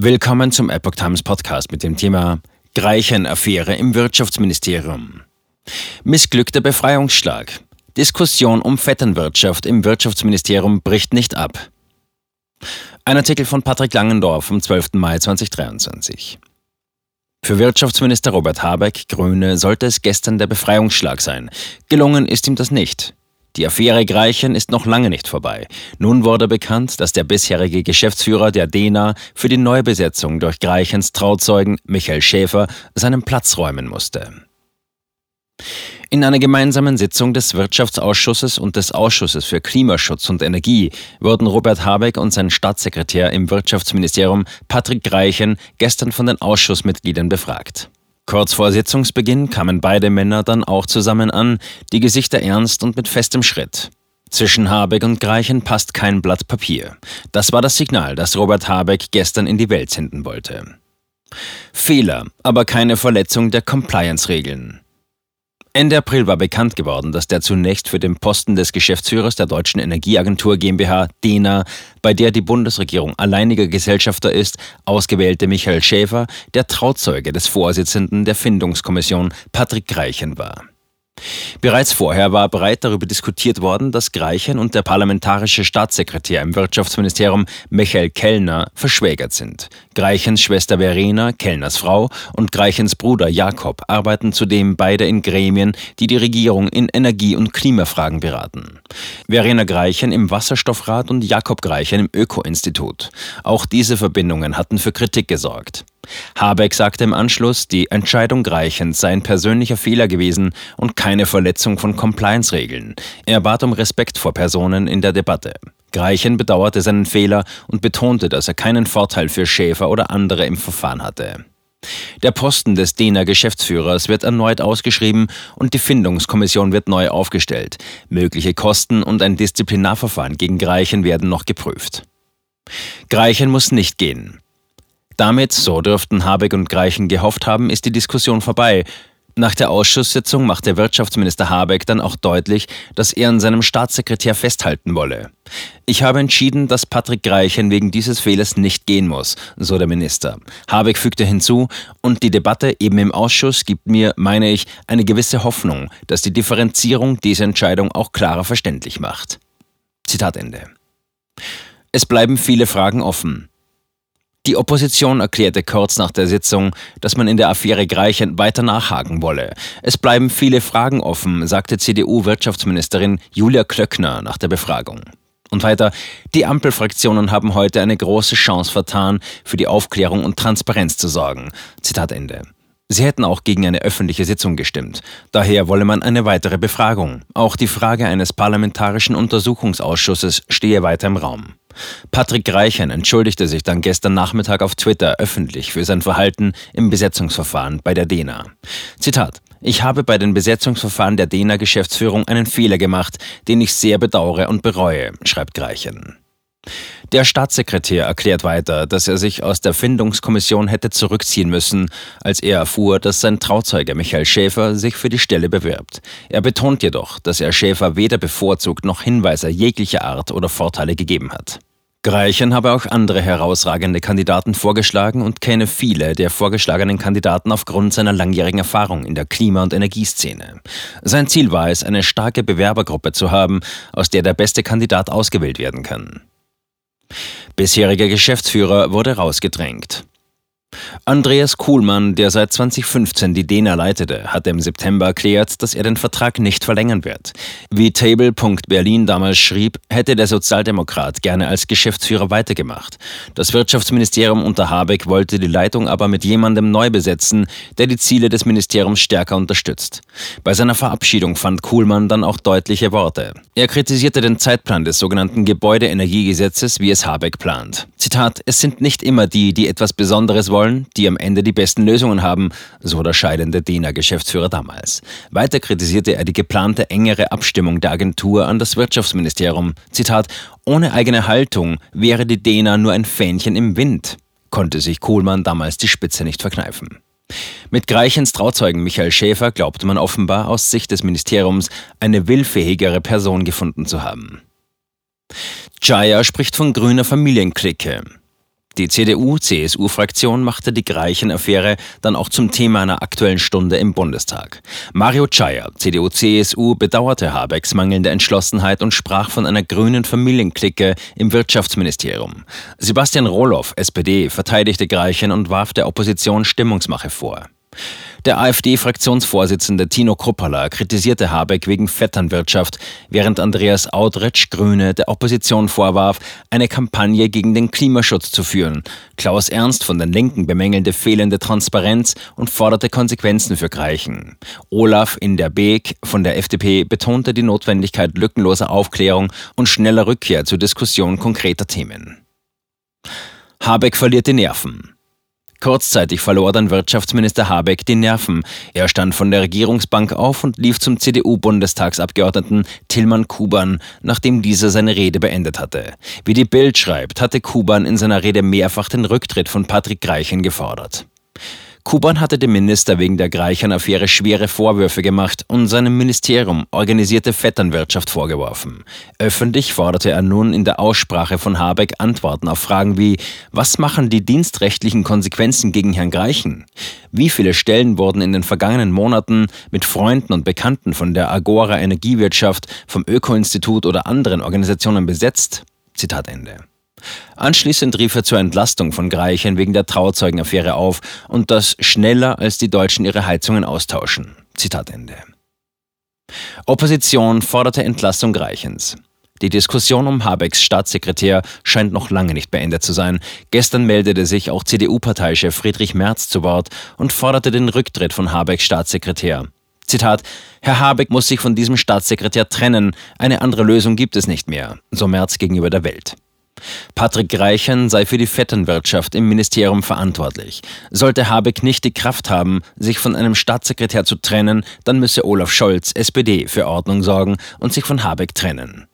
Willkommen zum Epoch Times Podcast mit dem Thema Greichen-Affäre im Wirtschaftsministerium. Missglückter Befreiungsschlag. Diskussion um Vetternwirtschaft im Wirtschaftsministerium bricht nicht ab. Ein Artikel von Patrick Langendorf vom 12. Mai 2023. Für Wirtschaftsminister Robert Habeck, Grüne, sollte es gestern der Befreiungsschlag sein. Gelungen ist ihm das nicht. Die Affäre Greichen ist noch lange nicht vorbei. Nun wurde bekannt, dass der bisherige Geschäftsführer der DENA für die Neubesetzung durch Greichens Trauzeugen Michael Schäfer seinen Platz räumen musste. In einer gemeinsamen Sitzung des Wirtschaftsausschusses und des Ausschusses für Klimaschutz und Energie wurden Robert Habeck und sein Staatssekretär im Wirtschaftsministerium Patrick Greichen gestern von den Ausschussmitgliedern befragt. Kurz vor Sitzungsbeginn kamen beide Männer dann auch zusammen an, die Gesichter ernst und mit festem Schritt. Zwischen Habeck und Greichen passt kein Blatt Papier. Das war das Signal, das Robert Habeck gestern in die Welt senden wollte. Fehler, aber keine Verletzung der Compliance-Regeln. Ende April war bekannt geworden, dass der zunächst für den Posten des Geschäftsführers der Deutschen Energieagentur GmbH DENA, bei der die Bundesregierung alleiniger Gesellschafter ist, ausgewählte Michael Schäfer der Trauzeuge des Vorsitzenden der Findungskommission Patrick Greichen war. Bereits vorher war breit darüber diskutiert worden, dass Greichen und der parlamentarische Staatssekretär im Wirtschaftsministerium Michael Kellner verschwägert sind. Greichens Schwester Verena, Kellners Frau, und Greichens Bruder Jakob arbeiten zudem beide in Gremien, die die Regierung in Energie- und Klimafragen beraten. Verena Greichen im Wasserstoffrat und Jakob Greichen im Öko-Institut. Auch diese Verbindungen hatten für Kritik gesorgt. Habeck sagte im Anschluss, die Entscheidung Greichens sei ein persönlicher Fehler gewesen und keine Verletzung von Compliance-Regeln. Er bat um Respekt vor Personen in der Debatte. Greichen bedauerte seinen Fehler und betonte, dass er keinen Vorteil für Schäfer oder andere im Verfahren hatte. Der Posten des DENA Geschäftsführers wird erneut ausgeschrieben und die Findungskommission wird neu aufgestellt. Mögliche Kosten und ein Disziplinarverfahren gegen Greichen werden noch geprüft. Greichen muss nicht gehen. Damit, so dürften Habeck und Greichen gehofft haben, ist die Diskussion vorbei. Nach der Ausschusssitzung machte Wirtschaftsminister Habeck dann auch deutlich, dass er an seinem Staatssekretär festhalten wolle. Ich habe entschieden, dass Patrick Greichen wegen dieses Fehlers nicht gehen muss, so der Minister. Habeck fügte hinzu, und die Debatte eben im Ausschuss gibt mir, meine ich, eine gewisse Hoffnung, dass die Differenzierung diese Entscheidung auch klarer verständlich macht. Zitat Ende. Es bleiben viele Fragen offen. Die Opposition erklärte kurz nach der Sitzung, dass man in der Affäre Greichen weiter nachhaken wolle. Es bleiben viele Fragen offen, sagte CDU-Wirtschaftsministerin Julia Klöckner nach der Befragung. Und weiter, die Ampelfraktionen haben heute eine große Chance vertan, für die Aufklärung und Transparenz zu sorgen. Zitat Ende. Sie hätten auch gegen eine öffentliche Sitzung gestimmt. Daher wolle man eine weitere Befragung. Auch die Frage eines parlamentarischen Untersuchungsausschusses stehe weiter im Raum. Patrick Reichen entschuldigte sich dann gestern Nachmittag auf Twitter öffentlich für sein Verhalten im Besetzungsverfahren bei der DENA. Zitat ich habe bei den Besetzungsverfahren der DENA-Geschäftsführung einen Fehler gemacht, den ich sehr bedauere und bereue, schreibt Greichen. Der Staatssekretär erklärt weiter, dass er sich aus der Findungskommission hätte zurückziehen müssen, als er erfuhr, dass sein Trauzeuge Michael Schäfer sich für die Stelle bewirbt. Er betont jedoch, dass er Schäfer weder bevorzugt noch Hinweise jeglicher Art oder Vorteile gegeben hat. Greichen habe auch andere herausragende Kandidaten vorgeschlagen und kenne viele der vorgeschlagenen Kandidaten aufgrund seiner langjährigen Erfahrung in der Klima- und Energieszene. Sein Ziel war es, eine starke Bewerbergruppe zu haben, aus der der beste Kandidat ausgewählt werden kann. Bisheriger Geschäftsführer wurde rausgedrängt. Andreas Kuhlmann, der seit 2015 die DENA leitete, hatte im September erklärt, dass er den Vertrag nicht verlängern wird. Wie Table.Berlin damals schrieb, hätte der Sozialdemokrat gerne als Geschäftsführer weitergemacht. Das Wirtschaftsministerium unter Habeck wollte die Leitung aber mit jemandem neu besetzen, der die Ziele des Ministeriums stärker unterstützt. Bei seiner Verabschiedung fand Kuhlmann dann auch deutliche Worte. Er kritisierte den Zeitplan des sogenannten Gebäudeenergiegesetzes, wie es Habeck plant. Zitat, es sind nicht immer die, die etwas Besonderes wollen, die am Ende die besten Lösungen haben, so der scheidende DENA-Geschäftsführer damals. Weiter kritisierte er die geplante engere Abstimmung der Agentur an das Wirtschaftsministerium. Zitat, ohne eigene Haltung wäre die DENA nur ein Fähnchen im Wind, konnte sich Kohlmann damals die Spitze nicht verkneifen. Mit Greichens Trauzeugen Michael Schäfer glaubte man offenbar aus Sicht des Ministeriums eine willfähigere Person gefunden zu haben. Jaya spricht von grüner Familienklicke. Die CDU-CSU-Fraktion machte die Greichen-Affäre dann auch zum Thema einer aktuellen Stunde im Bundestag. Mario Czaja, CDU-CSU, bedauerte Habecks mangelnde Entschlossenheit und sprach von einer grünen Familienklicke im Wirtschaftsministerium. Sebastian Roloff, SPD, verteidigte Greichen und warf der Opposition Stimmungsmache vor. Der AfD-Fraktionsvorsitzende Tino Kruppala kritisierte Habeck wegen Vetternwirtschaft, während Andreas Audretsch, Grüne, der Opposition vorwarf, eine Kampagne gegen den Klimaschutz zu führen. Klaus Ernst von den Linken bemängelte fehlende Transparenz und forderte Konsequenzen für Greichen. Olaf in der Beek von der FDP betonte die Notwendigkeit lückenloser Aufklärung und schneller Rückkehr zur Diskussion konkreter Themen. Habeck verliert die Nerven. Kurzzeitig verlor dann Wirtschaftsminister Habeck die Nerven. Er stand von der Regierungsbank auf und lief zum CDU-Bundestagsabgeordneten Tillmann Kuban, nachdem dieser seine Rede beendet hatte. Wie die Bild schreibt, hatte Kuban in seiner Rede mehrfach den Rücktritt von Patrick Greichen gefordert. Kuban hatte dem Minister wegen der Greichern-Affäre schwere Vorwürfe gemacht und seinem Ministerium organisierte Vetternwirtschaft vorgeworfen. Öffentlich forderte er nun in der Aussprache von Habeck Antworten auf Fragen wie Was machen die dienstrechtlichen Konsequenzen gegen Herrn Greichen? Wie viele Stellen wurden in den vergangenen Monaten mit Freunden und Bekannten von der Agora Energiewirtschaft, vom Öko-Institut oder anderen Organisationen besetzt? Zitat Ende. Anschließend rief er zur Entlastung von Greichen wegen der Trauzeugenaffäre auf und das schneller als die Deutschen ihre Heizungen austauschen. Zitat Ende. Opposition forderte Entlassung Greichens. Die Diskussion um Habecks Staatssekretär scheint noch lange nicht beendet zu sein. Gestern meldete sich auch CDU-Parteichef Friedrich Merz zu Wort und forderte den Rücktritt von Habecks Staatssekretär. Zitat, Herr Habeck muss sich von diesem Staatssekretär trennen, eine andere Lösung gibt es nicht mehr, so Merz gegenüber der Welt. Patrick Greichen sei für die Vetternwirtschaft im Ministerium verantwortlich. Sollte Habeck nicht die Kraft haben, sich von einem Staatssekretär zu trennen, dann müsse Olaf Scholz, SPD, für Ordnung sorgen und sich von Habeck trennen.